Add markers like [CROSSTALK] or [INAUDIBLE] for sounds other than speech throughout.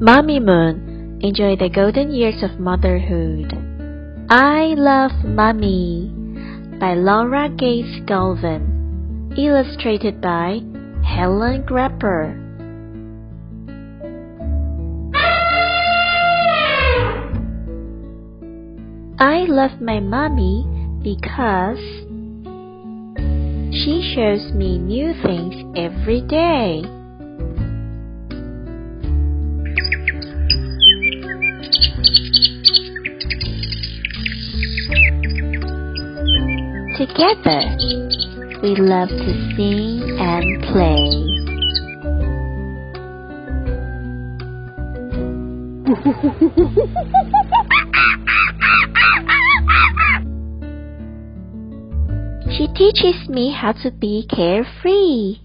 Mamimoon, enjoy the golden years of motherhood. I Love Mommy by Laura Gates Galvin, illustrated by Helen Graper. I love my mommy because she shows me new things every day. Together, we love to sing and play. [LAUGHS] she teaches me how to be carefree.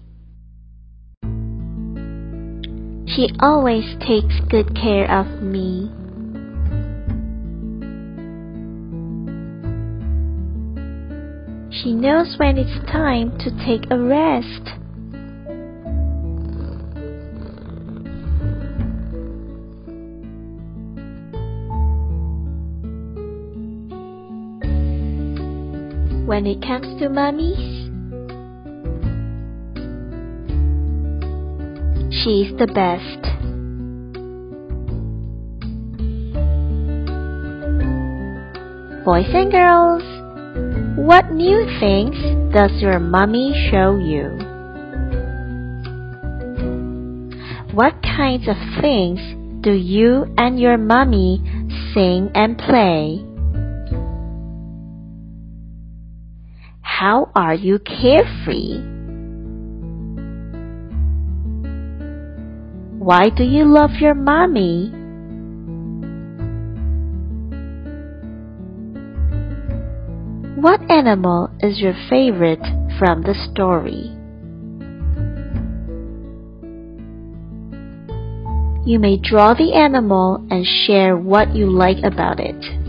She always takes good care of me. She knows when it's time to take a rest. When it comes to mummies, she's the best. Boys and girls, what new things does your mummy show you? What kinds of things do you and your mummy sing and play? How are you carefree? Why do you love your mommy? What animal is your favorite from the story? You may draw the animal and share what you like about it.